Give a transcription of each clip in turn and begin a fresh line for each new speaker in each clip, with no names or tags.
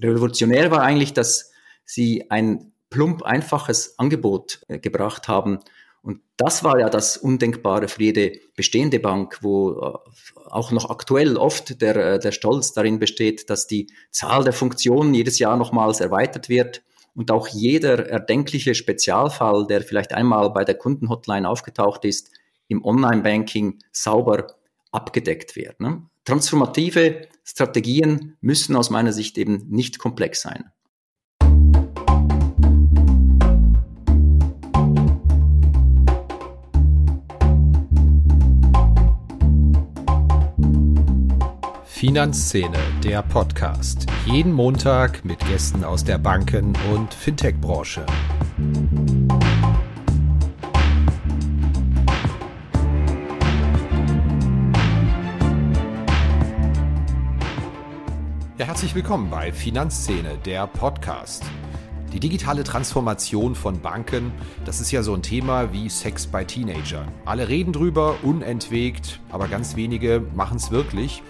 Revolutionär war eigentlich, dass sie ein plump einfaches Angebot äh, gebracht haben. Und das war ja das Undenkbare für jede bestehende Bank, wo äh, auch noch aktuell oft der, äh, der Stolz darin besteht, dass die Zahl der Funktionen jedes Jahr nochmals erweitert wird und auch jeder erdenkliche Spezialfall, der vielleicht einmal bei der Kundenhotline aufgetaucht ist, im Online-Banking sauber abgedeckt wird. Ne? Transformative Strategien müssen aus meiner Sicht eben nicht komplex sein.
Finanzszene, der Podcast. Jeden Montag mit Gästen aus der Banken- und Fintech-Branche. Herzlich willkommen bei Finanzszene, der Podcast. Die digitale Transformation von Banken, das ist ja so ein Thema wie Sex bei Teenagern. Alle reden drüber, unentwegt, aber ganz wenige machen es wirklich.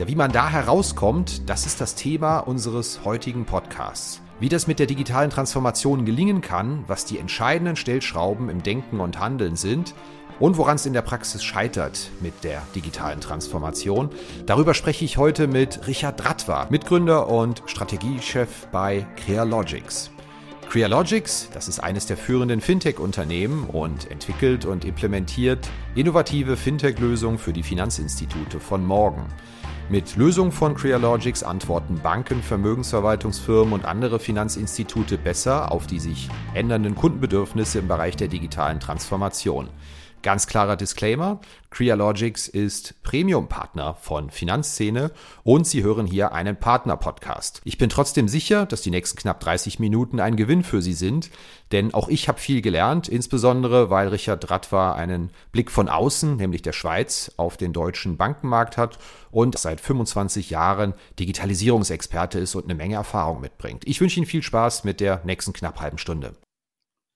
Ja, wie man da herauskommt, das ist das Thema unseres heutigen Podcasts. Wie das mit der digitalen Transformation gelingen kann, was die entscheidenden Stellschrauben im Denken und Handeln sind und woran es in der Praxis scheitert mit der digitalen Transformation. Darüber spreche ich heute mit Richard Dratwa, Mitgründer und Strategiechef bei Crealogics. Crealogics, das ist eines der führenden Fintech-Unternehmen und entwickelt und implementiert innovative Fintech-Lösungen für die Finanzinstitute von morgen. Mit Lösungen von Crealogics antworten Banken, Vermögensverwaltungsfirmen und andere Finanzinstitute besser auf die sich ändernden Kundenbedürfnisse im Bereich der digitalen Transformation. Ganz klarer Disclaimer, Crealogics ist Premium-Partner von Finanzszene und Sie hören hier einen Partner-Podcast. Ich bin trotzdem sicher, dass die nächsten knapp 30 Minuten ein Gewinn für Sie sind, denn auch ich habe viel gelernt, insbesondere weil Richard Dratwa einen Blick von außen, nämlich der Schweiz, auf den deutschen Bankenmarkt hat und seit 25 Jahren Digitalisierungsexperte ist und eine Menge Erfahrung mitbringt. Ich wünsche Ihnen viel Spaß mit der nächsten knapp halben Stunde.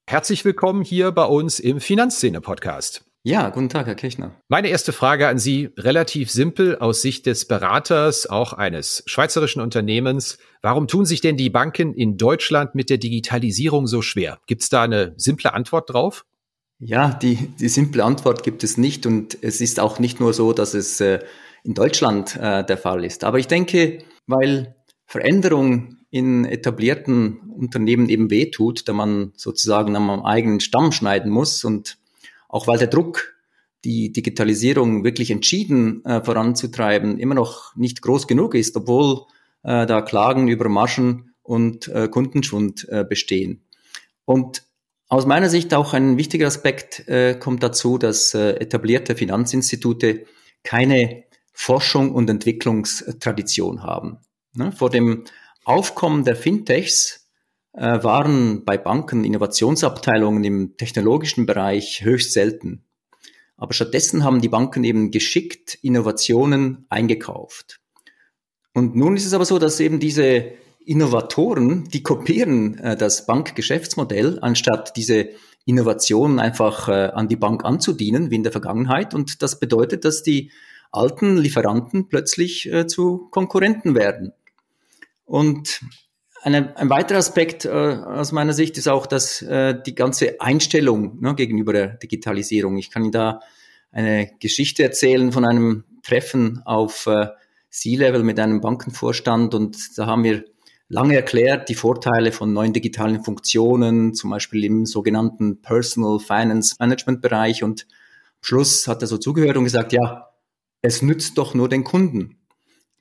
Herzlich willkommen hier bei uns im Finanzszene-Podcast.
Ja, guten Tag, Herr Kirchner.
Meine erste Frage an Sie, relativ simpel aus Sicht des Beraters, auch eines schweizerischen Unternehmens. Warum tun sich denn die Banken in Deutschland mit der Digitalisierung so schwer? Gibt es da eine simple Antwort drauf?
Ja, die, die simple Antwort gibt es nicht und es ist auch nicht nur so, dass es äh, in Deutschland äh, der Fall ist. Aber ich denke, weil Veränderung in etablierten Unternehmen eben wehtut, da man sozusagen am eigenen Stamm schneiden muss und auch weil der Druck, die Digitalisierung wirklich entschieden äh, voranzutreiben, immer noch nicht groß genug ist, obwohl äh, da Klagen über Margen und äh, Kundenschwund äh, bestehen. Und aus meiner Sicht auch ein wichtiger Aspekt äh, kommt dazu, dass äh, etablierte Finanzinstitute keine Forschung und Entwicklungstradition haben. Ne? Vor dem Aufkommen der Fintechs äh, waren bei Banken Innovationsabteilungen im technologischen Bereich höchst selten. Aber stattdessen haben die Banken eben geschickt Innovationen eingekauft. Und nun ist es aber so, dass eben diese Innovatoren, die kopieren äh, das Bankgeschäftsmodell, anstatt diese Innovationen einfach äh, an die Bank anzudienen, wie in der Vergangenheit. Und das bedeutet, dass die alten Lieferanten plötzlich äh, zu Konkurrenten werden. Und eine, ein weiterer Aspekt äh, aus meiner Sicht ist auch, dass äh, die ganze Einstellung ne, gegenüber der Digitalisierung. Ich kann Ihnen da eine Geschichte erzählen von einem Treffen auf äh, C-Level mit einem Bankenvorstand und da haben wir lange erklärt die Vorteile von neuen digitalen Funktionen, zum Beispiel im sogenannten Personal Finance Management Bereich und am Schluss hat er so zugehört und gesagt, ja, es nützt doch nur den Kunden.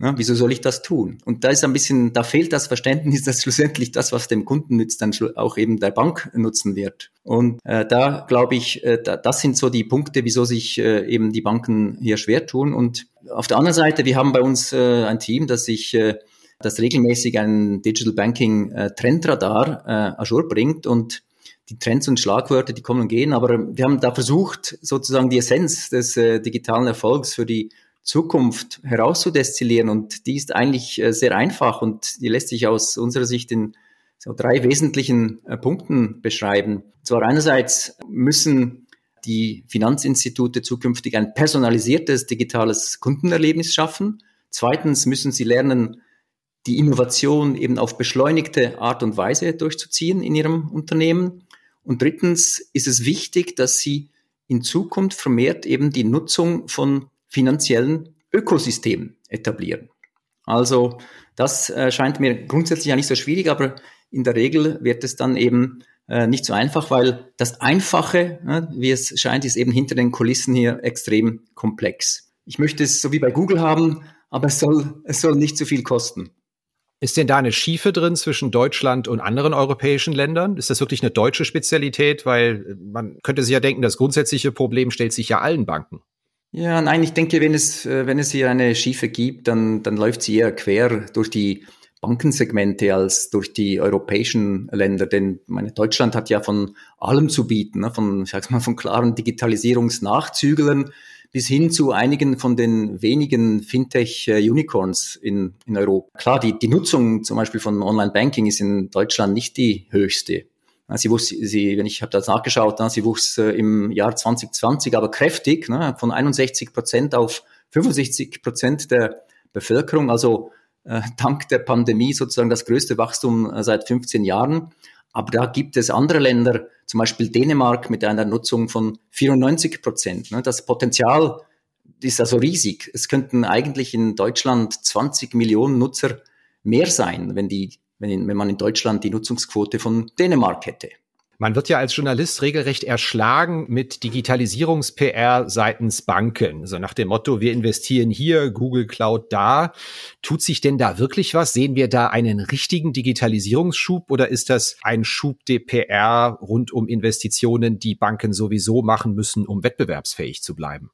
Ja, wieso soll ich das tun? Und da ist ein bisschen, da fehlt das Verständnis, dass schlussendlich das, was dem Kunden nützt, dann auch eben der Bank nutzen wird. Und äh, da glaube ich, äh, da, das sind so die Punkte, wieso sich äh, eben die Banken hier schwer tun. Und auf der anderen Seite, wir haben bei uns äh, ein Team, das sich äh, das regelmäßig ein Digital Banking äh, Trendradar äh, Azure bringt und die Trends und Schlagwörter, die kommen und gehen, aber wir haben da versucht, sozusagen die Essenz des äh, digitalen Erfolgs für die Zukunft herauszudestillieren und die ist eigentlich äh, sehr einfach und die lässt sich aus unserer Sicht in so drei wesentlichen äh, Punkten beschreiben. Und zwar einerseits müssen die Finanzinstitute zukünftig ein personalisiertes digitales Kundenerlebnis schaffen. Zweitens müssen sie lernen, die Innovation eben auf beschleunigte Art und Weise durchzuziehen in ihrem Unternehmen. Und drittens ist es wichtig, dass sie in Zukunft vermehrt eben die Nutzung von finanziellen Ökosystemen etablieren. Also das äh, scheint mir grundsätzlich ja nicht so schwierig, aber in der Regel wird es dann eben äh, nicht so einfach, weil das Einfache, äh, wie es scheint, ist eben hinter den Kulissen hier extrem komplex. Ich möchte es so wie bei Google haben, aber es soll, es soll nicht zu viel kosten.
Ist denn da eine Schiefe drin zwischen Deutschland und anderen europäischen Ländern? Ist das wirklich eine deutsche Spezialität? Weil äh, man könnte sich ja denken, das grundsätzliche Problem stellt sich ja allen Banken.
Ja, nein, ich denke, wenn es, äh, wenn es hier eine Schiefe gibt, dann, dann läuft sie eher quer durch die Bankensegmente als durch die europäischen Länder. Denn meine Deutschland hat ja von allem zu bieten, ne? von, ich sag's mal, von klaren Digitalisierungsnachzüglern bis hin zu einigen von den wenigen Fintech-Unicorns in, in Europa. Klar, die, die Nutzung zum Beispiel von Online-Banking ist in Deutschland nicht die höchste. Sie wuchs, sie, wenn ich habe das nachgeschaut, sie wuchs äh, im Jahr 2020 aber kräftig, ne, von 61 Prozent auf 65 Prozent der Bevölkerung, also äh, dank der Pandemie sozusagen das größte Wachstum äh, seit 15 Jahren. Aber da gibt es andere Länder, zum Beispiel Dänemark mit einer Nutzung von 94 Prozent. Ne? Das Potenzial ist also riesig. Es könnten eigentlich in Deutschland 20 Millionen Nutzer mehr sein, wenn, die, wenn, wenn man in Deutschland die Nutzungsquote von Dänemark hätte.
Man wird ja als Journalist regelrecht erschlagen mit Digitalisierungs-PR seitens Banken. So nach dem Motto, wir investieren hier, Google Cloud da. Tut sich denn da wirklich was? Sehen wir da einen richtigen Digitalisierungsschub oder ist das ein Schub der PR rund um Investitionen, die Banken sowieso machen müssen, um wettbewerbsfähig zu bleiben?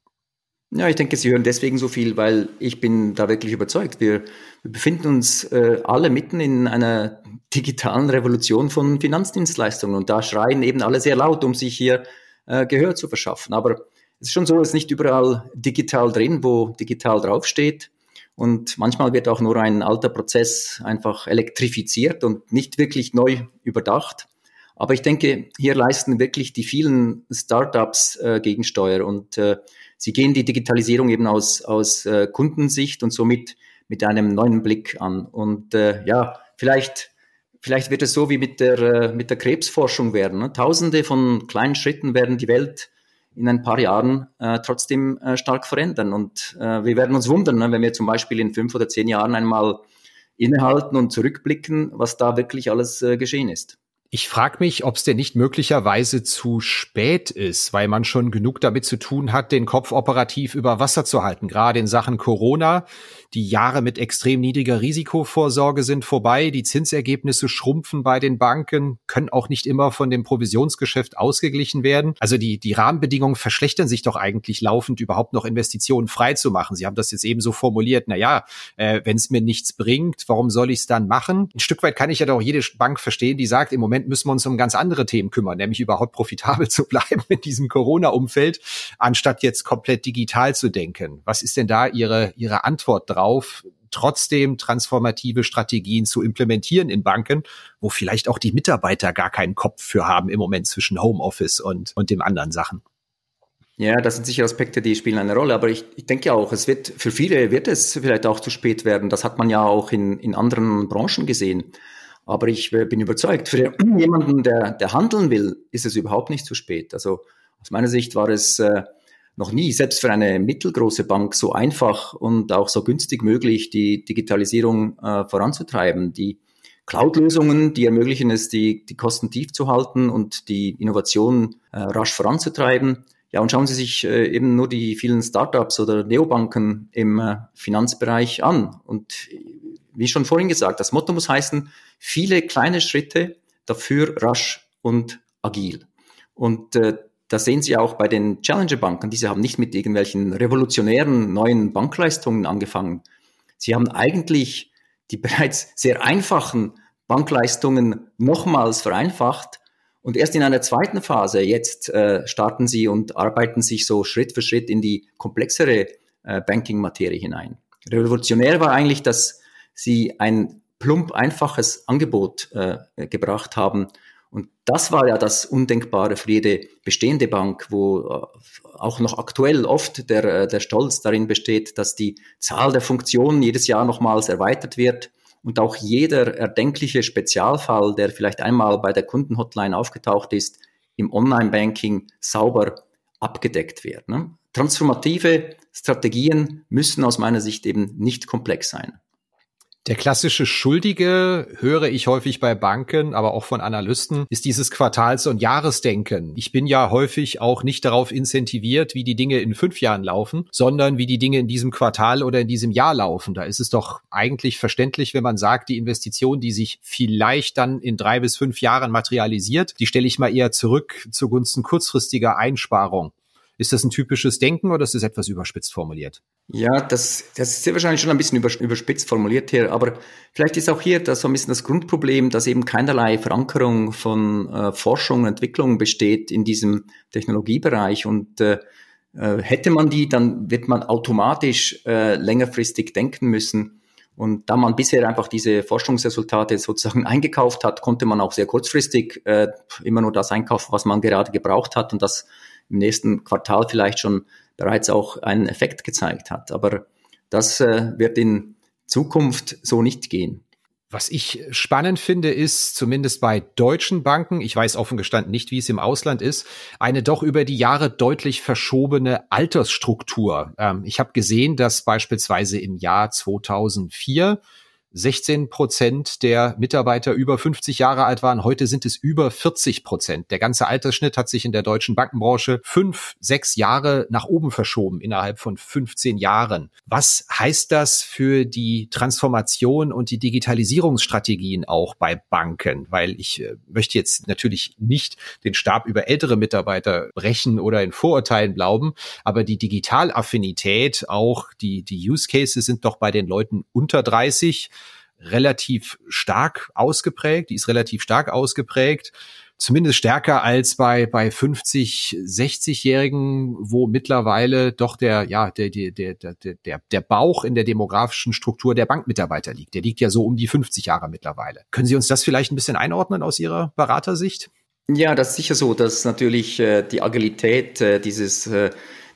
Ja, ich denke, Sie hören deswegen so viel, weil ich bin da wirklich überzeugt. Wir, wir befinden uns äh, alle mitten in einer digitalen Revolution von Finanzdienstleistungen und da schreien eben alle sehr laut, um sich hier äh, Gehör zu verschaffen. Aber es ist schon so, es ist nicht überall digital drin, wo digital draufsteht. Und manchmal wird auch nur ein alter Prozess einfach elektrifiziert und nicht wirklich neu überdacht. Aber ich denke, hier leisten wirklich die vielen Startups äh, Gegensteuer und äh, Sie gehen die Digitalisierung eben aus, aus äh, Kundensicht und somit mit einem neuen Blick an. Und äh, ja, vielleicht, vielleicht wird es so wie mit der, äh, mit der Krebsforschung werden. Ne? Tausende von kleinen Schritten werden die Welt in ein paar Jahren äh, trotzdem äh, stark verändern. Und äh, wir werden uns wundern, ne, wenn wir zum Beispiel in fünf oder zehn Jahren einmal innehalten und zurückblicken, was da wirklich alles äh, geschehen ist.
Ich frage mich, ob es denn nicht möglicherweise zu spät ist, weil man schon genug damit zu tun hat, den Kopf operativ über Wasser zu halten. Gerade in Sachen Corona. Die Jahre mit extrem niedriger Risikovorsorge sind vorbei. Die Zinsergebnisse schrumpfen bei den Banken, können auch nicht immer von dem Provisionsgeschäft ausgeglichen werden. Also die, die Rahmenbedingungen verschlechtern sich doch eigentlich laufend, überhaupt noch Investitionen frei zu machen. Sie haben das jetzt eben so formuliert. Na ja, äh, wenn es mir nichts bringt, warum soll ich es dann machen? Ein Stück weit kann ich ja doch jede Bank verstehen, die sagt, im Moment Moment müssen wir uns um ganz andere Themen kümmern, nämlich überhaupt profitabel zu bleiben in diesem Corona-Umfeld, anstatt jetzt komplett digital zu denken. Was ist denn da Ihre, Ihre Antwort drauf? trotzdem transformative Strategien zu implementieren in Banken, wo vielleicht auch die Mitarbeiter gar keinen Kopf für haben im Moment zwischen Homeoffice und, und dem anderen Sachen.
Ja, das sind sicher Aspekte, die spielen eine Rolle, aber ich, ich denke auch, es wird für viele wird es vielleicht auch zu spät werden. Das hat man ja auch in, in anderen Branchen gesehen. Aber ich bin überzeugt, für jemanden, der, der handeln will, ist es überhaupt nicht zu spät. Also aus meiner Sicht war es äh, noch nie, selbst für eine mittelgroße Bank, so einfach und auch so günstig möglich, die Digitalisierung äh, voranzutreiben. Die Cloud-Lösungen, die ermöglichen es, die, die Kosten tief zu halten und die Innovation äh, rasch voranzutreiben. Ja, und schauen Sie sich eben nur die vielen Startups oder Neobanken im Finanzbereich an. Und wie schon vorhin gesagt, das Motto muss heißen, viele kleine Schritte, dafür rasch und agil. Und äh, das sehen Sie auch bei den Challenger-Banken. Diese haben nicht mit irgendwelchen revolutionären neuen Bankleistungen angefangen. Sie haben eigentlich die bereits sehr einfachen Bankleistungen nochmals vereinfacht. Und erst in einer zweiten Phase, jetzt äh, starten sie und arbeiten sich so Schritt für Schritt in die komplexere äh, Banking-Materie hinein. Revolutionär war eigentlich, dass sie ein plump einfaches Angebot äh, gebracht haben. Und das war ja das Undenkbare für jede bestehende Bank, wo äh, auch noch aktuell oft der, äh, der Stolz darin besteht, dass die Zahl der Funktionen jedes Jahr nochmals erweitert wird und auch jeder erdenkliche Spezialfall, der vielleicht einmal bei der Kundenhotline aufgetaucht ist, im Online-Banking sauber abgedeckt wird. Ne? Transformative Strategien müssen aus meiner Sicht eben nicht komplex sein.
Der klassische Schuldige, höre ich häufig bei Banken, aber auch von Analysten, ist dieses Quartals- und Jahresdenken. Ich bin ja häufig auch nicht darauf incentiviert, wie die Dinge in fünf Jahren laufen, sondern wie die Dinge in diesem Quartal oder in diesem Jahr laufen. Da ist es doch eigentlich verständlich, wenn man sagt, die Investition, die sich vielleicht dann in drei bis fünf Jahren materialisiert, die stelle ich mal eher zurück zugunsten kurzfristiger Einsparung. Ist das ein typisches Denken oder ist das etwas überspitzt formuliert?
Ja, das, das ist sehr wahrscheinlich schon ein bisschen überspitzt formuliert hier, aber vielleicht ist auch hier das so ein bisschen das Grundproblem, dass eben keinerlei Verankerung von äh, Forschung und Entwicklung besteht in diesem Technologiebereich und äh, äh, hätte man die, dann wird man automatisch äh, längerfristig denken müssen. Und da man bisher einfach diese Forschungsresultate sozusagen eingekauft hat, konnte man auch sehr kurzfristig äh, immer nur das einkaufen, was man gerade gebraucht hat. Und das im nächsten Quartal vielleicht schon bereits auch einen Effekt gezeigt hat. Aber das äh, wird in Zukunft so nicht gehen.
Was ich spannend finde, ist zumindest bei deutschen Banken, ich weiß offen gestanden nicht, wie es im Ausland ist, eine doch über die Jahre deutlich verschobene Altersstruktur. Ähm, ich habe gesehen, dass beispielsweise im Jahr 2004 16 Prozent der Mitarbeiter über 50 Jahre alt waren. Heute sind es über 40 Prozent. Der ganze Altersschnitt hat sich in der deutschen Bankenbranche fünf, sechs Jahre nach oben verschoben innerhalb von 15 Jahren. Was heißt das für die Transformation und die Digitalisierungsstrategien auch bei Banken? Weil ich äh, möchte jetzt natürlich nicht den Stab über ältere Mitarbeiter brechen oder in Vorurteilen glauben, aber die Digitalaffinität, auch die, die Use Cases sind doch bei den Leuten unter 30 relativ stark ausgeprägt, die ist relativ stark ausgeprägt, zumindest stärker als bei, bei 50, 60-Jährigen, wo mittlerweile doch der, ja, der, der, der, der, der Bauch in der demografischen Struktur der Bankmitarbeiter liegt. Der liegt ja so um die 50 Jahre mittlerweile. Können Sie uns das vielleicht ein bisschen einordnen aus Ihrer Beratersicht?
Ja, das ist sicher so, dass natürlich äh, die Agilität, äh, dieses äh,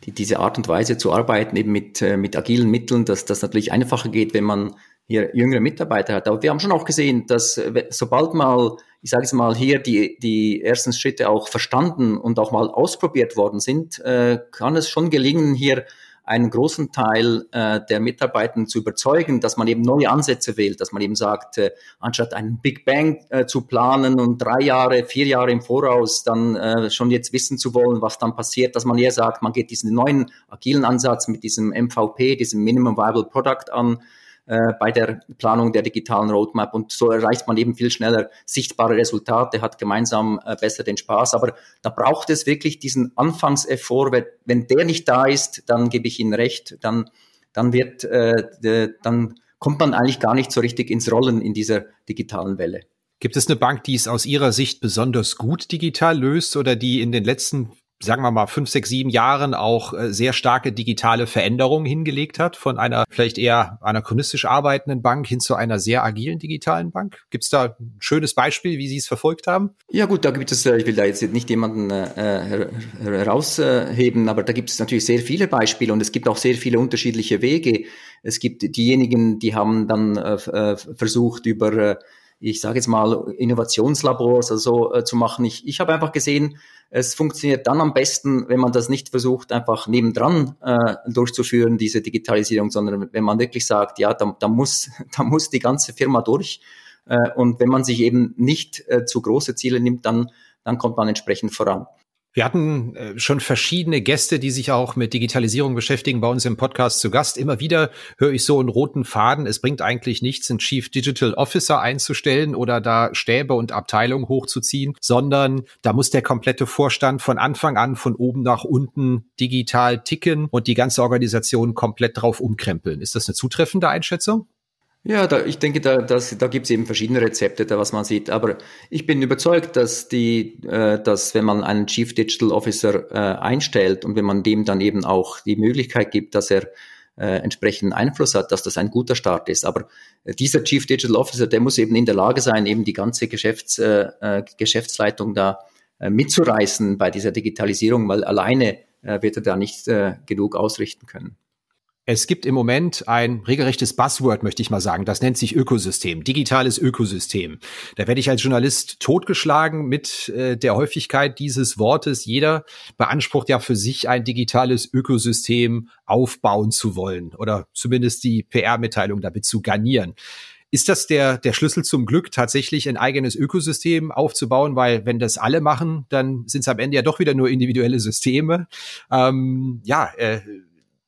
die, diese Art und Weise zu arbeiten, eben mit, äh, mit agilen Mitteln, dass das natürlich einfacher geht, wenn man hier jüngere Mitarbeiter hat. Aber wir haben schon auch gesehen, dass äh, sobald mal, ich sage es mal, hier die, die ersten Schritte auch verstanden und auch mal ausprobiert worden sind, äh, kann es schon gelingen, hier einen großen Teil äh, der Mitarbeiter zu überzeugen, dass man eben neue Ansätze wählt, dass man eben sagt, äh, anstatt einen Big Bang äh, zu planen und drei Jahre, vier Jahre im Voraus dann äh, schon jetzt wissen zu wollen, was dann passiert, dass man eher sagt, man geht diesen neuen agilen Ansatz mit diesem MVP, diesem Minimum Viable Product an, äh, bei der Planung der digitalen Roadmap. Und so erreicht man eben viel schneller sichtbare Resultate, hat gemeinsam äh, besser den Spaß. Aber da braucht es wirklich diesen Anfangseffort. Wenn der nicht da ist, dann gebe ich Ihnen recht, dann, dann wird, äh, de, dann kommt man eigentlich gar nicht so richtig ins Rollen in dieser digitalen Welle.
Gibt es eine Bank, die es aus Ihrer Sicht besonders gut digital löst oder die in den letzten sagen wir mal, fünf, sechs, sieben Jahren auch äh, sehr starke digitale Veränderungen hingelegt hat, von einer vielleicht eher anachronistisch arbeitenden Bank hin zu einer sehr agilen digitalen Bank? Gibt es da ein schönes Beispiel, wie Sie es verfolgt haben?
Ja gut, da gibt es, äh, ich will da jetzt nicht jemanden äh, herausheben, aber da gibt es natürlich sehr viele Beispiele und es gibt auch sehr viele unterschiedliche Wege. Es gibt diejenigen, die haben dann äh, äh versucht, über ich sage jetzt mal, Innovationslabors also, äh, zu machen. Ich, ich habe einfach gesehen, es funktioniert dann am besten, wenn man das nicht versucht, einfach nebendran äh, durchzuführen, diese Digitalisierung, sondern wenn man wirklich sagt, ja, da, da, muss, da muss die ganze Firma durch. Äh, und wenn man sich eben nicht äh, zu große Ziele nimmt, dann, dann kommt man entsprechend voran.
Wir hatten äh, schon verschiedene Gäste, die sich auch mit Digitalisierung beschäftigen, bei uns im Podcast zu Gast. Immer wieder höre ich so einen roten Faden. Es bringt eigentlich nichts, einen Chief Digital Officer einzustellen oder da Stäbe und Abteilungen hochzuziehen, sondern da muss der komplette Vorstand von Anfang an von oben nach unten digital ticken und die ganze Organisation komplett drauf umkrempeln. Ist das eine zutreffende Einschätzung?
Ja, da, ich denke, da, das, da gibt es eben verschiedene Rezepte, da was man sieht. Aber ich bin überzeugt, dass die, äh, dass wenn man einen Chief Digital Officer äh, einstellt und wenn man dem dann eben auch die Möglichkeit gibt, dass er äh, entsprechenden Einfluss hat, dass das ein guter Start ist. Aber äh, dieser Chief Digital Officer, der muss eben in der Lage sein, eben die ganze Geschäfts, äh, äh Geschäftsleitung da äh, mitzureißen bei dieser Digitalisierung, weil alleine äh, wird er da nicht äh, genug ausrichten können.
Es gibt im Moment ein regelrechtes Buzzword, möchte ich mal sagen. Das nennt sich Ökosystem, digitales Ökosystem. Da werde ich als Journalist totgeschlagen mit äh, der Häufigkeit dieses Wortes. Jeder beansprucht ja für sich ein digitales Ökosystem aufbauen zu wollen oder zumindest die PR-Mitteilung damit zu garnieren. Ist das der, der Schlüssel zum Glück, tatsächlich ein eigenes Ökosystem aufzubauen? Weil wenn das alle machen, dann sind es am Ende ja doch wieder nur individuelle Systeme. Ähm, ja, äh,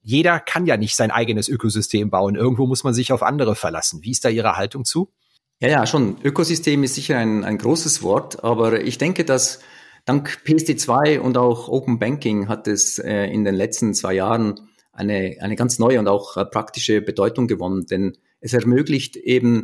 jeder kann ja nicht sein eigenes Ökosystem bauen. Irgendwo muss man sich auf andere verlassen. Wie ist da Ihre Haltung zu?
Ja, ja, schon. Ökosystem ist sicher ein, ein großes Wort, aber ich denke, dass dank PSD2 und auch Open Banking hat es äh, in den letzten zwei Jahren eine, eine ganz neue und auch äh, praktische Bedeutung gewonnen, denn es ermöglicht eben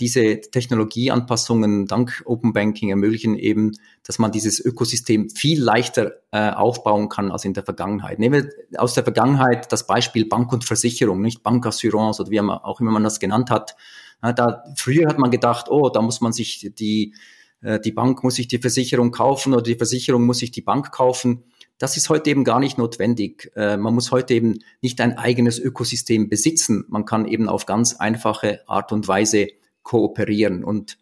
diese Technologieanpassungen dank Open Banking ermöglichen eben, dass man dieses Ökosystem viel leichter äh, aufbauen kann als in der Vergangenheit. Nehmen wir aus der Vergangenheit das Beispiel Bank und Versicherung, nicht Bankassurance oder wie auch immer man das genannt hat. Da, früher hat man gedacht, oh, da muss man sich die, äh, die Bank muss sich die Versicherung kaufen oder die Versicherung muss sich die Bank kaufen. Das ist heute eben gar nicht notwendig. Äh, man muss heute eben nicht ein eigenes Ökosystem besitzen. Man kann eben auf ganz einfache Art und Weise kooperieren. Und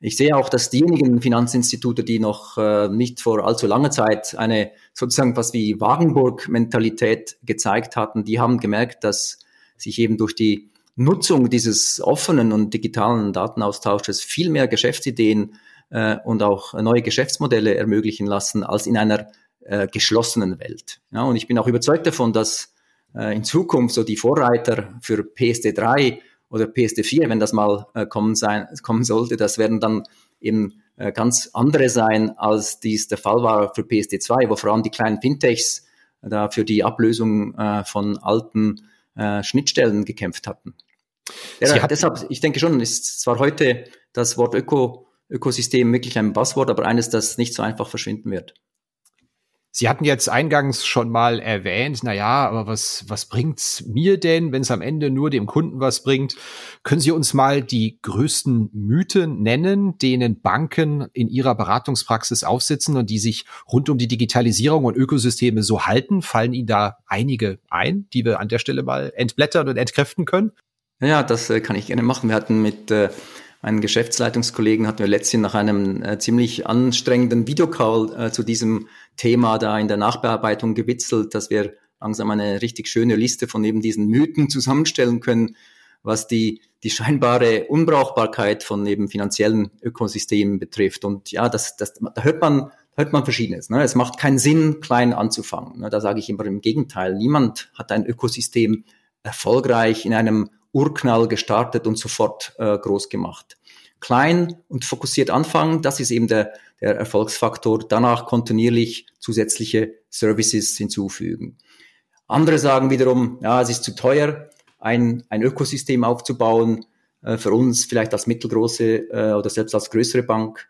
ich sehe auch, dass diejenigen Finanzinstitute, die noch äh, nicht vor allzu langer Zeit eine sozusagen was wie Wagenburg-Mentalität gezeigt hatten, die haben gemerkt, dass sich eben durch die Nutzung dieses offenen und digitalen Datenaustausches viel mehr Geschäftsideen äh, und auch neue Geschäftsmodelle ermöglichen lassen als in einer äh, geschlossenen Welt. Ja, und ich bin auch überzeugt davon, dass äh, in Zukunft so die Vorreiter für PSD3 oder PSD4, wenn das mal äh, kommen, sein, kommen sollte, das werden dann eben äh, ganz andere sein, als dies der Fall war für PSD2, wo vor allem die kleinen Fintechs da für die Ablösung äh, von alten äh, Schnittstellen gekämpft hatten. Ja, deshalb, ich denke schon, ist zwar heute das Wort Öko, Ökosystem wirklich ein Buzzword, aber eines, das nicht so einfach verschwinden wird.
Sie hatten jetzt eingangs schon mal erwähnt, na ja, aber was, was bringt's mir denn, wenn es am Ende nur dem Kunden was bringt? Können Sie uns mal die größten Mythen nennen, denen Banken in ihrer Beratungspraxis aufsitzen und die sich rund um die Digitalisierung und Ökosysteme so halten? Fallen Ihnen da einige ein, die wir an der Stelle mal entblättern und entkräften können?
Ja, das äh, kann ich gerne machen. Wir hatten mit äh, meinen Geschäftsleitungskollegen hatten wir letztens nach einem äh, ziemlich anstrengenden Videocall äh, zu diesem Thema da in der Nachbearbeitung gewitzelt, dass wir langsam eine richtig schöne Liste von eben diesen Mythen zusammenstellen können, was die, die scheinbare Unbrauchbarkeit von eben finanziellen Ökosystemen betrifft. Und ja, das, das, da hört man, hört man Verschiedenes. Ne? Es macht keinen Sinn, klein anzufangen. Ne? Da sage ich immer im Gegenteil. Niemand hat ein Ökosystem erfolgreich in einem Urknall gestartet und sofort äh, groß gemacht. Klein und fokussiert anfangen, das ist eben der, der Erfolgsfaktor. Danach kontinuierlich zusätzliche Services hinzufügen. Andere sagen wiederum, ja, es ist zu teuer, ein, ein Ökosystem aufzubauen, äh, für uns vielleicht als mittelgroße äh, oder selbst als größere Bank.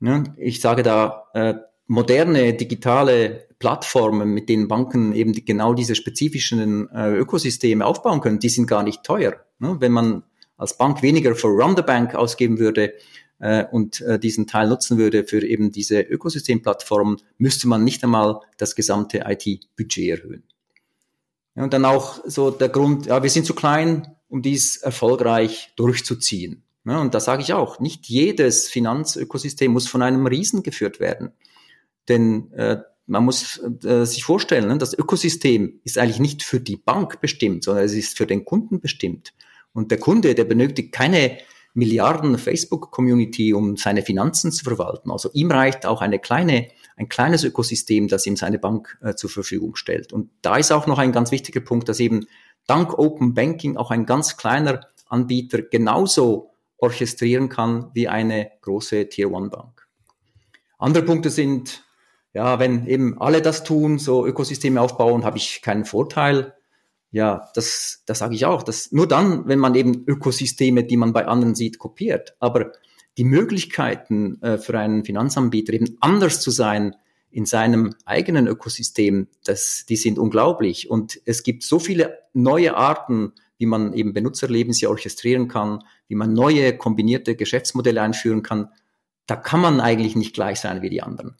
Ja, ich sage da, äh, moderne digitale Plattformen, mit denen Banken eben genau diese spezifischen äh, Ökosysteme aufbauen können, die sind gar nicht teuer. Ne? Wenn man als Bank weniger für Run the Bank ausgeben würde äh, und äh, diesen Teil nutzen würde für eben diese Ökosystemplattformen, müsste man nicht einmal das gesamte IT-Budget erhöhen. Ja, und dann auch so der Grund, ja, wir sind zu klein, um dies erfolgreich durchzuziehen. Ja, und da sage ich auch, nicht jedes Finanzökosystem muss von einem Riesen geführt werden. Denn äh, man muss äh, sich vorstellen, ne, das Ökosystem ist eigentlich nicht für die Bank bestimmt, sondern es ist für den Kunden bestimmt. Und der Kunde, der benötigt keine Milliarden Facebook-Community, um seine Finanzen zu verwalten. Also ihm reicht auch eine kleine, ein kleines Ökosystem, das ihm seine Bank äh, zur Verfügung stellt. Und da ist auch noch ein ganz wichtiger Punkt, dass eben dank Open Banking auch ein ganz kleiner Anbieter genauso orchestrieren kann wie eine große Tier One Bank. Andere Punkte sind ja, wenn eben alle das tun, so Ökosysteme aufbauen, habe ich keinen Vorteil. Ja, das, das sage ich auch. Das, nur dann, wenn man eben Ökosysteme, die man bei anderen sieht, kopiert. Aber die Möglichkeiten äh, für einen Finanzanbieter eben anders zu sein in seinem eigenen Ökosystem, das, die sind unglaublich. Und es gibt so viele neue Arten, wie man eben Benutzerleben sie orchestrieren kann, wie man neue kombinierte Geschäftsmodelle einführen kann. Da kann man eigentlich nicht gleich sein wie die anderen.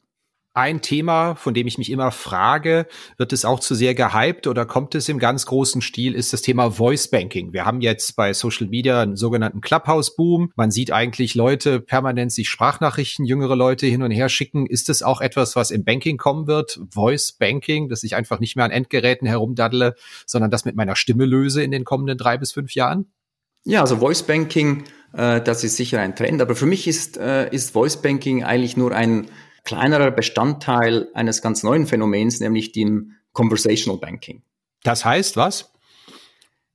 Ein Thema, von dem ich mich immer frage, wird es auch zu sehr gehypt oder kommt es im ganz großen Stil, ist das Thema Voice Banking. Wir haben jetzt bei Social Media einen sogenannten Clubhouse-Boom. Man sieht eigentlich Leute permanent sich Sprachnachrichten, jüngere Leute hin und her schicken. Ist es auch etwas, was im Banking kommen wird? Voice Banking, dass ich einfach nicht mehr an Endgeräten herumdaddle, sondern das mit meiner Stimme löse in den kommenden drei bis fünf Jahren?
Ja, also Voice Banking, äh, das ist sicher ein Trend. Aber für mich ist, äh, ist Voice Banking eigentlich nur ein kleinerer Bestandteil eines ganz neuen Phänomens, nämlich dem Conversational Banking.
Das heißt was?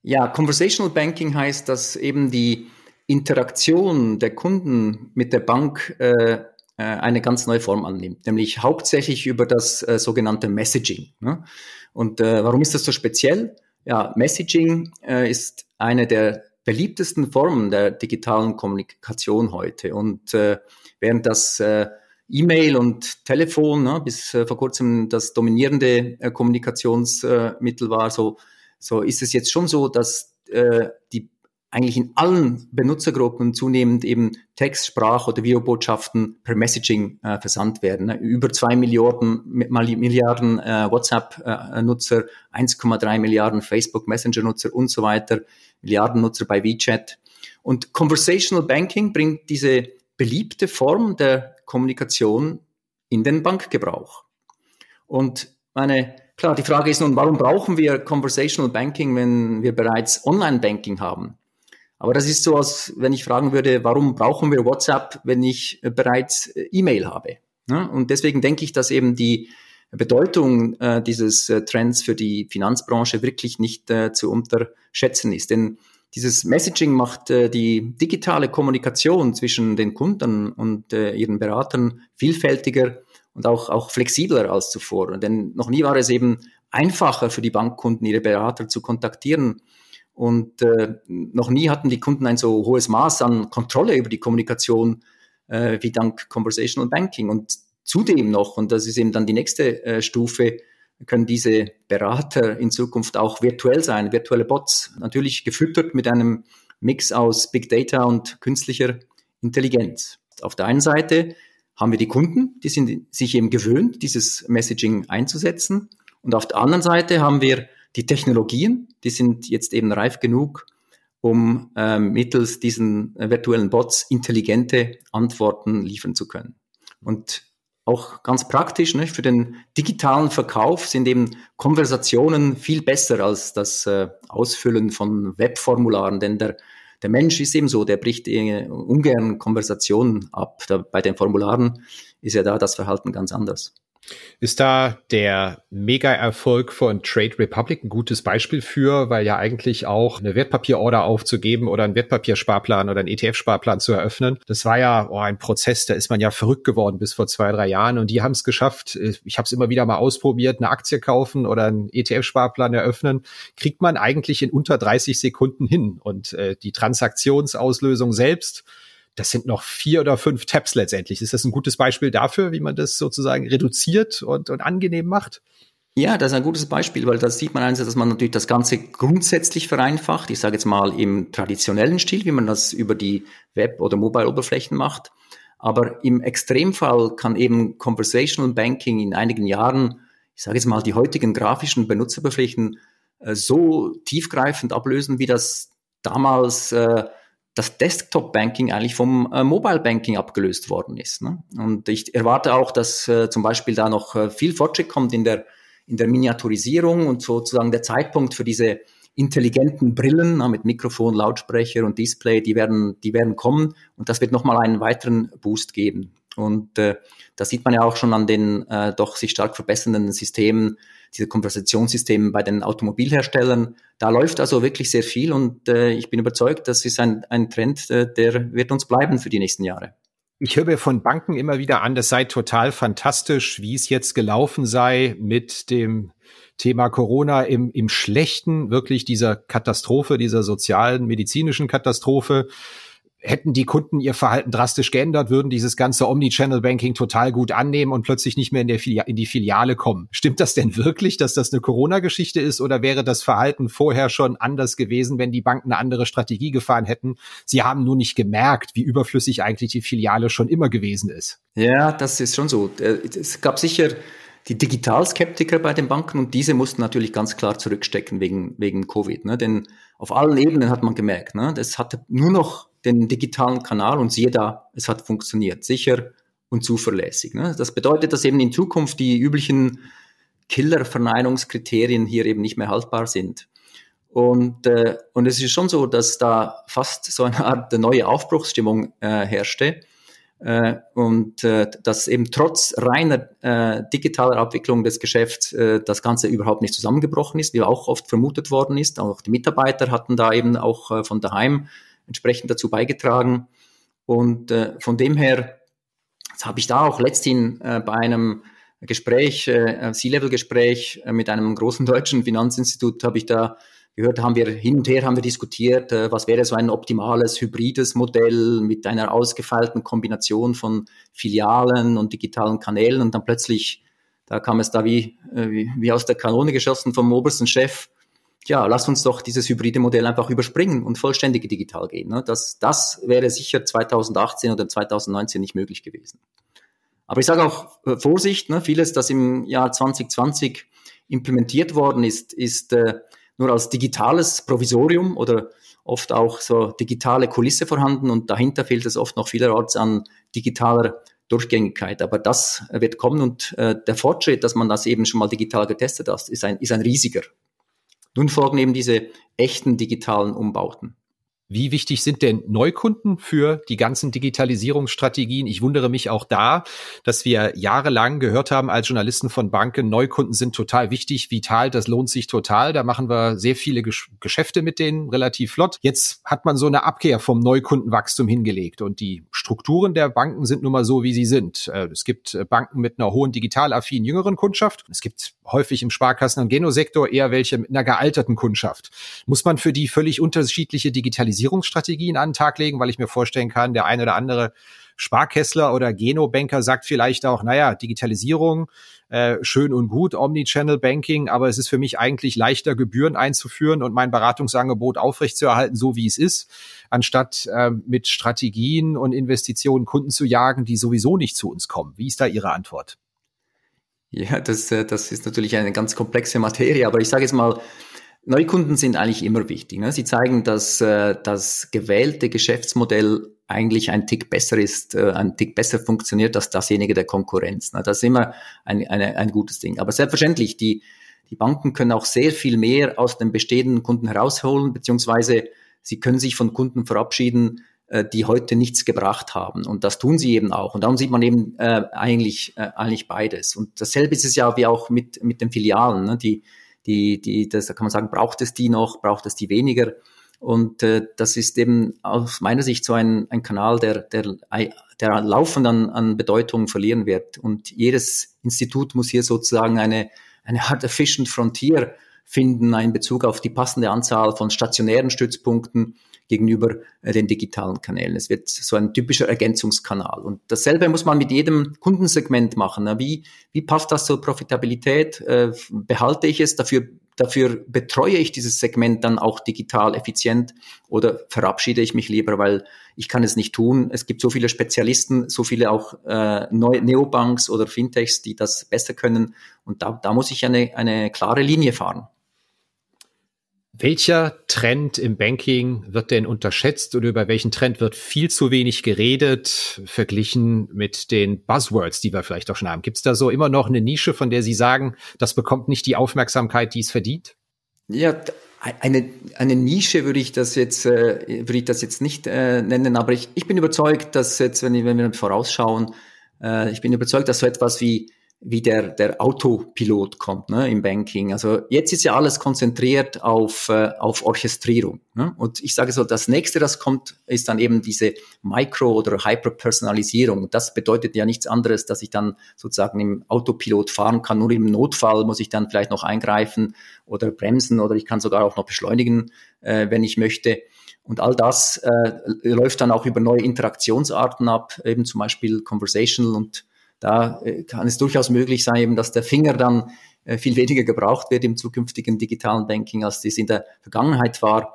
Ja, Conversational Banking heißt, dass eben die Interaktion der Kunden mit der Bank äh, äh eine ganz neue Form annimmt, nämlich hauptsächlich über das äh, sogenannte Messaging. Ne? Und äh, warum ist das so speziell? Ja, Messaging äh, ist eine der beliebtesten Formen der digitalen Kommunikation heute. Und äh, während das äh, E-Mail und Telefon ne, bis äh, vor kurzem das dominierende äh, Kommunikationsmittel war, so, so ist es jetzt schon so, dass äh, die eigentlich in allen Benutzergruppen zunehmend eben Text, Sprach- oder Videobotschaften per Messaging äh, versandt werden. Ne? Über zwei Milliarden, Milliarden äh, WhatsApp-Nutzer, 1,3 Milliarden Facebook Messenger-Nutzer und so weiter, Milliarden Nutzer bei WeChat. Und Conversational Banking bringt diese beliebte Form der Kommunikation in den Bankgebrauch. Und meine, klar, die Frage ist nun, warum brauchen wir Conversational Banking, wenn wir bereits Online-Banking haben? Aber das ist so, als wenn ich fragen würde, warum brauchen wir WhatsApp, wenn ich bereits äh, E-Mail habe? Und deswegen denke ich, dass eben die Bedeutung äh, dieses äh, Trends für die Finanzbranche wirklich nicht zu unterschätzen ist. Denn dieses Messaging macht äh, die digitale Kommunikation zwischen den Kunden und äh, ihren Beratern vielfältiger und auch, auch flexibler als zuvor. Denn noch nie war es eben einfacher für die Bankkunden, ihre Berater zu kontaktieren. Und äh, noch nie hatten die Kunden ein so hohes Maß an Kontrolle über die Kommunikation äh, wie dank Conversational Banking. Und zudem noch, und das ist eben dann die nächste äh, Stufe, können diese Berater in Zukunft auch virtuell sein, virtuelle Bots, natürlich gefüttert mit einem Mix aus Big Data und künstlicher Intelligenz. Auf der einen Seite haben wir die Kunden, die sind sich eben gewöhnt, dieses Messaging einzusetzen. Und auf der anderen Seite haben wir die Technologien, die sind jetzt eben reif genug, um äh, mittels diesen äh, virtuellen Bots intelligente Antworten liefern zu können. Und auch ganz praktisch, ne? für den digitalen Verkauf sind eben Konversationen viel besser als das äh, Ausfüllen von Webformularen, denn der, der Mensch ist eben so, der bricht äh, ungern Konversationen ab. Da, bei den Formularen ist ja da das Verhalten ganz anders.
Ist da der Mega-Erfolg von Trade Republic ein gutes Beispiel für, weil ja eigentlich auch eine Wertpapierorder aufzugeben oder einen Wertpapiersparplan oder einen ETF-Sparplan zu eröffnen, das war ja oh, ein Prozess, da ist man ja verrückt geworden bis vor zwei, drei Jahren. Und die haben es geschafft. Ich habe es immer wieder mal ausprobiert, eine Aktie kaufen oder einen ETF-Sparplan eröffnen, kriegt man eigentlich in unter 30 Sekunden hin. Und äh, die Transaktionsauslösung selbst das sind noch vier oder fünf Tabs letztendlich. Ist das ein gutes Beispiel dafür, wie man das sozusagen reduziert und, und angenehm macht?
Ja, das ist ein gutes Beispiel, weil da sieht man einerseits, dass man natürlich das Ganze grundsätzlich vereinfacht. Ich sage jetzt mal im traditionellen Stil, wie man das über die Web- oder Mobile-Oberflächen macht. Aber im Extremfall kann eben Conversational Banking in einigen Jahren, ich sage jetzt mal, die heutigen grafischen Benutzeroberflächen äh, so tiefgreifend ablösen, wie das damals äh, das Desktop-Banking eigentlich vom äh, Mobile-Banking abgelöst worden ist. Ne? Und ich erwarte auch, dass äh, zum Beispiel da noch äh, viel Fortschritt kommt in der, in der Miniaturisierung und sozusagen der Zeitpunkt für diese intelligenten Brillen na, mit Mikrofon, Lautsprecher und Display, die werden, die werden kommen und das wird nochmal einen weiteren Boost geben. Und äh, das sieht man ja auch schon an den äh, doch sich stark verbessernden Systemen diese Konversationssysteme bei den Automobilherstellern. Da läuft also wirklich sehr viel und äh, ich bin überzeugt, das ist ein, ein Trend, äh, der wird uns bleiben für die nächsten Jahre.
Ich höre von Banken immer wieder an, das sei total fantastisch, wie es jetzt gelaufen sei mit dem Thema Corona im, im Schlechten, wirklich dieser Katastrophe, dieser sozialen, medizinischen Katastrophe hätten die Kunden ihr Verhalten drastisch geändert, würden dieses ganze Omnichannel-Banking total gut annehmen und plötzlich nicht mehr in, der Filia in die Filiale kommen. Stimmt das denn wirklich, dass das eine Corona-Geschichte ist oder wäre das Verhalten vorher schon anders gewesen, wenn die Banken eine andere Strategie gefahren hätten? Sie haben nur nicht gemerkt, wie überflüssig eigentlich die Filiale schon immer gewesen ist.
Ja, das ist schon so. Äh, es gab sicher die Digitalskeptiker bei den Banken und diese mussten natürlich ganz klar zurückstecken wegen, wegen Covid. Ne? Denn auf allen Ebenen hat man gemerkt, ne? das hatte nur noch den digitalen Kanal und siehe da, es hat funktioniert. Sicher und zuverlässig. Ne? Das bedeutet, dass eben in Zukunft die üblichen Killer-Verneinungskriterien hier eben nicht mehr haltbar sind. Und, äh, und es ist schon so, dass da fast so eine Art neue Aufbruchsstimmung äh, herrschte. Äh, und äh, dass eben trotz reiner äh, digitaler Abwicklung des Geschäfts äh, das Ganze überhaupt nicht zusammengebrochen ist, wie auch oft vermutet worden ist. Auch die Mitarbeiter hatten da eben auch äh, von daheim entsprechend dazu beigetragen. Und äh, von dem her habe ich da auch letzthin äh, bei einem Gespräch, äh, C-Level-Gespräch äh, mit einem großen deutschen Finanzinstitut, habe ich da gehört, haben wir hin und her haben wir diskutiert, äh, was wäre so ein optimales hybrides Modell mit einer ausgefeilten Kombination von Filialen und digitalen Kanälen und dann plötzlich, da kam es da wie, äh, wie, wie aus der Kanone geschossen vom obersten Chef, ja, lass uns doch dieses hybride Modell einfach überspringen und vollständig digital gehen. Ne? Das, das wäre sicher 2018 oder 2019 nicht möglich gewesen. Aber ich sage auch äh, Vorsicht, ne? vieles, das im Jahr 2020 implementiert worden ist, ist äh, nur als digitales Provisorium oder oft auch so digitale Kulisse vorhanden und dahinter fehlt es oft noch vielerorts an digitaler Durchgängigkeit. Aber das wird kommen und äh, der Fortschritt, dass man das eben schon mal digital getestet hat, ist ein, ist ein riesiger. Nun folgen eben diese echten digitalen Umbauten.
Wie wichtig sind denn Neukunden für die ganzen Digitalisierungsstrategien? Ich wundere mich auch da, dass wir jahrelang gehört haben als Journalisten von Banken, Neukunden sind total wichtig, vital, das lohnt sich total. Da machen wir sehr viele Gesch Geschäfte mit denen relativ flott. Jetzt hat man so eine Abkehr vom Neukundenwachstum hingelegt und die Strukturen der Banken sind nun mal so, wie sie sind. Äh, es gibt Banken mit einer hohen digitalaffinen jüngeren Kundschaft. Es gibt häufig im Sparkassen- und Genosektor eher welche mit einer gealterten Kundschaft. Muss man für die völlig unterschiedliche Digitalisierung Digitalisierungsstrategien an den Tag legen, weil ich mir vorstellen kann, der eine oder andere Sparkessler oder Genobanker sagt vielleicht auch, naja, Digitalisierung, äh, schön und gut, Omnichannel Banking, aber es ist für mich eigentlich leichter, Gebühren einzuführen und mein Beratungsangebot aufrechtzuerhalten, so wie es ist, anstatt äh, mit Strategien und Investitionen Kunden zu jagen, die sowieso nicht zu uns kommen. Wie ist da Ihre Antwort?
Ja, das, äh, das ist natürlich eine ganz komplexe Materie, aber ich sage jetzt mal, Neukunden sind eigentlich immer wichtig. Ne? Sie zeigen, dass äh, das gewählte Geschäftsmodell eigentlich ein Tick besser ist, äh, ein Tick besser funktioniert als dasjenige der Konkurrenz. Ne? Das ist immer ein, eine, ein gutes Ding. Aber selbstverständlich, die, die Banken können auch sehr viel mehr aus den bestehenden Kunden herausholen, beziehungsweise sie können sich von Kunden verabschieden, die heute nichts gebracht haben. Und das tun sie eben auch. Und darum sieht man eben äh, eigentlich, äh, eigentlich beides. Und dasselbe ist es ja wie auch mit, mit den Filialen. Ne? Die, die, die, das, da kann man sagen, braucht es die noch, braucht es die weniger? Und äh, das ist eben aus meiner Sicht so ein, ein Kanal, der, der, der laufend an, an Bedeutung verlieren wird. Und jedes Institut muss hier sozusagen eine, eine Art Efficient Frontier finden, in Bezug auf die passende Anzahl von stationären Stützpunkten gegenüber äh, den digitalen Kanälen. Es wird so ein typischer Ergänzungskanal. Und dasselbe muss man mit jedem Kundensegment machen. Wie, wie passt das zur Profitabilität? Äh, behalte ich es? Dafür, dafür betreue ich dieses Segment dann auch digital effizient oder verabschiede ich mich lieber, weil ich kann es nicht tun. Es gibt so viele Spezialisten, so viele auch äh, Neobanks oder Fintechs, die das besser können. Und da, da muss ich eine, eine klare Linie fahren.
Welcher Trend im Banking wird denn unterschätzt oder über welchen Trend wird viel zu wenig geredet, verglichen mit den Buzzwords, die wir vielleicht auch schon haben? Gibt es da so immer noch eine Nische, von der Sie sagen, das bekommt nicht die Aufmerksamkeit, die es verdient?
Ja, eine, eine Nische würde ich das jetzt, äh, würde ich das jetzt nicht äh, nennen, aber ich, ich bin überzeugt, dass jetzt, wenn, wir vorausschauen, äh, ich bin überzeugt, dass so etwas wie wie der, der Autopilot kommt ne, im Banking. Also jetzt ist ja alles konzentriert auf, äh, auf Orchestrierung. Ne? Und ich sage so, das nächste, das kommt, ist dann eben diese Micro- oder Hyperpersonalisierung. Das bedeutet ja nichts anderes, dass ich dann sozusagen im Autopilot fahren kann. Nur im Notfall muss ich dann vielleicht noch eingreifen oder bremsen oder ich kann sogar auch noch beschleunigen, äh, wenn ich möchte. Und all das äh, läuft dann auch über neue Interaktionsarten ab, eben zum Beispiel conversational. Und da äh, kann es durchaus möglich sein, eben, dass der Finger dann äh, viel weniger gebraucht wird im zukünftigen digitalen Banking, als dies in der Vergangenheit war.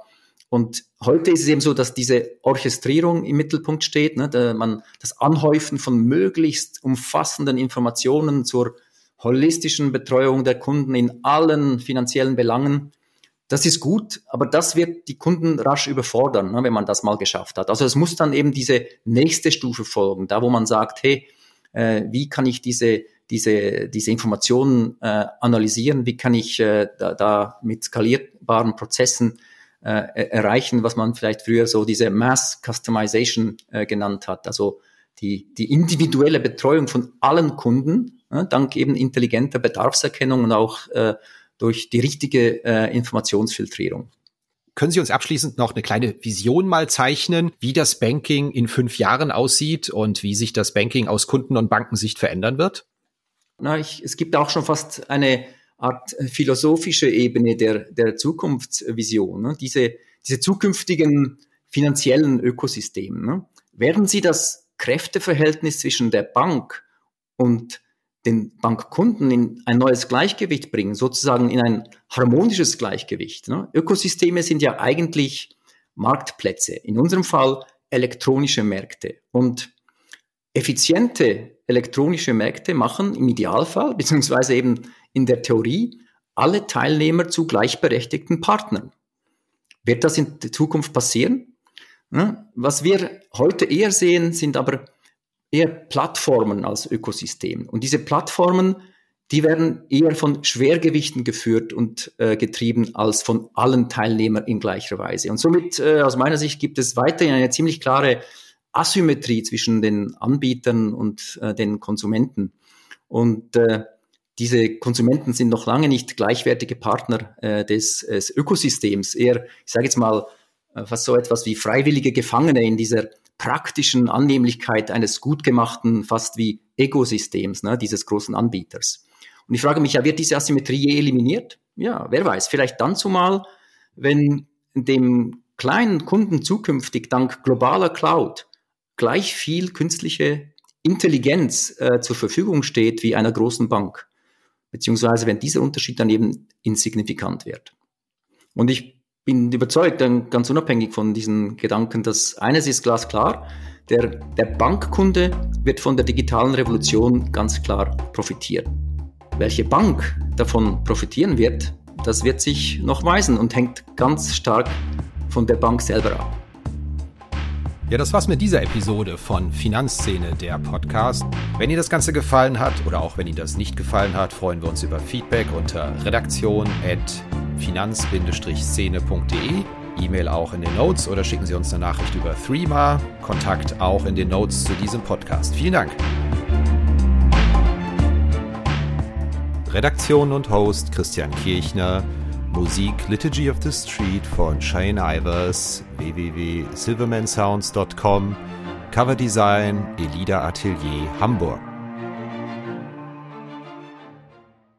Und heute ist es eben so, dass diese Orchestrierung im Mittelpunkt steht, ne, der, man, das Anhäufen von möglichst umfassenden Informationen zur holistischen Betreuung der Kunden in allen finanziellen Belangen. Das ist gut, aber das wird die Kunden rasch überfordern, ne, wenn man das mal geschafft hat. Also es muss dann eben diese nächste Stufe folgen, da wo man sagt, hey, äh, wie kann ich diese diese, diese Informationen äh, analysieren, wie kann ich äh, da, da mit skalierbaren Prozessen äh, erreichen, was man vielleicht früher so diese Mass Customization äh, genannt hat, also die, die individuelle Betreuung von allen Kunden, äh, dank eben intelligenter Bedarfserkennung und auch äh, durch die richtige äh, Informationsfiltrierung.
Können Sie uns abschließend noch eine kleine Vision mal zeichnen, wie das Banking in fünf Jahren aussieht und wie sich das Banking aus Kunden- und Bankensicht verändern wird?
na, ich, es gibt auch schon fast eine Art philosophische Ebene der, der Zukunftsvision. Ne? Diese, diese zukünftigen finanziellen Ökosysteme. Ne? Werden sie das Kräfteverhältnis zwischen der Bank und den Bankkunden in ein neues Gleichgewicht bringen, sozusagen in ein harmonisches Gleichgewicht. Ne? Ökosysteme sind ja eigentlich Marktplätze, in unserem Fall elektronische Märkte. Und effiziente elektronische Märkte machen im Idealfall, beziehungsweise eben in der Theorie, alle Teilnehmer zu gleichberechtigten Partnern. Wird das in der Zukunft passieren? Was wir heute eher sehen, sind aber eher Plattformen als Ökosystem. Und diese Plattformen, die werden eher von Schwergewichten geführt und äh, getrieben als von allen Teilnehmern in gleicher Weise. Und somit, äh, aus meiner Sicht, gibt es weiterhin eine ziemlich klare Asymmetrie zwischen den Anbietern und äh, den Konsumenten. Und äh, diese Konsumenten sind noch lange nicht gleichwertige Partner äh, des, des Ökosystems. Eher, ich sage jetzt mal, äh, fast so etwas wie freiwillige Gefangene in dieser praktischen Annehmlichkeit eines gut gemachten, fast wie Ökosystems, ne, dieses großen Anbieters. Und ich frage mich, ja, wird diese Asymmetrie je eliminiert? Ja, wer weiß, vielleicht dann zumal, wenn dem kleinen Kunden zukünftig dank globaler Cloud gleich viel künstliche Intelligenz äh, zur Verfügung steht wie einer großen Bank. Beziehungsweise wenn dieser Unterschied dann eben insignifikant wird. Und ich bin überzeugt, dann ganz unabhängig von diesen Gedanken, dass eines ist glasklar, der, der Bankkunde wird von der digitalen Revolution ganz klar profitieren. Welche Bank davon profitieren wird, das wird sich noch weisen und hängt ganz stark von der Bank selber ab.
Ja, das war's mit dieser Episode von Finanzszene, der Podcast. Wenn Ihnen das Ganze gefallen hat oder auch wenn Ihnen das nicht gefallen hat, freuen wir uns über Feedback unter redaktion.finanz-szene.de. E-Mail auch in den Notes oder schicken Sie uns eine Nachricht über Threema. Kontakt auch in den Notes zu diesem Podcast. Vielen Dank. Redaktion und Host Christian Kirchner. Musik Liturgy of the Street von Shane Ivers, www.silvermansounds.com, Coverdesign Elida Atelier Hamburg.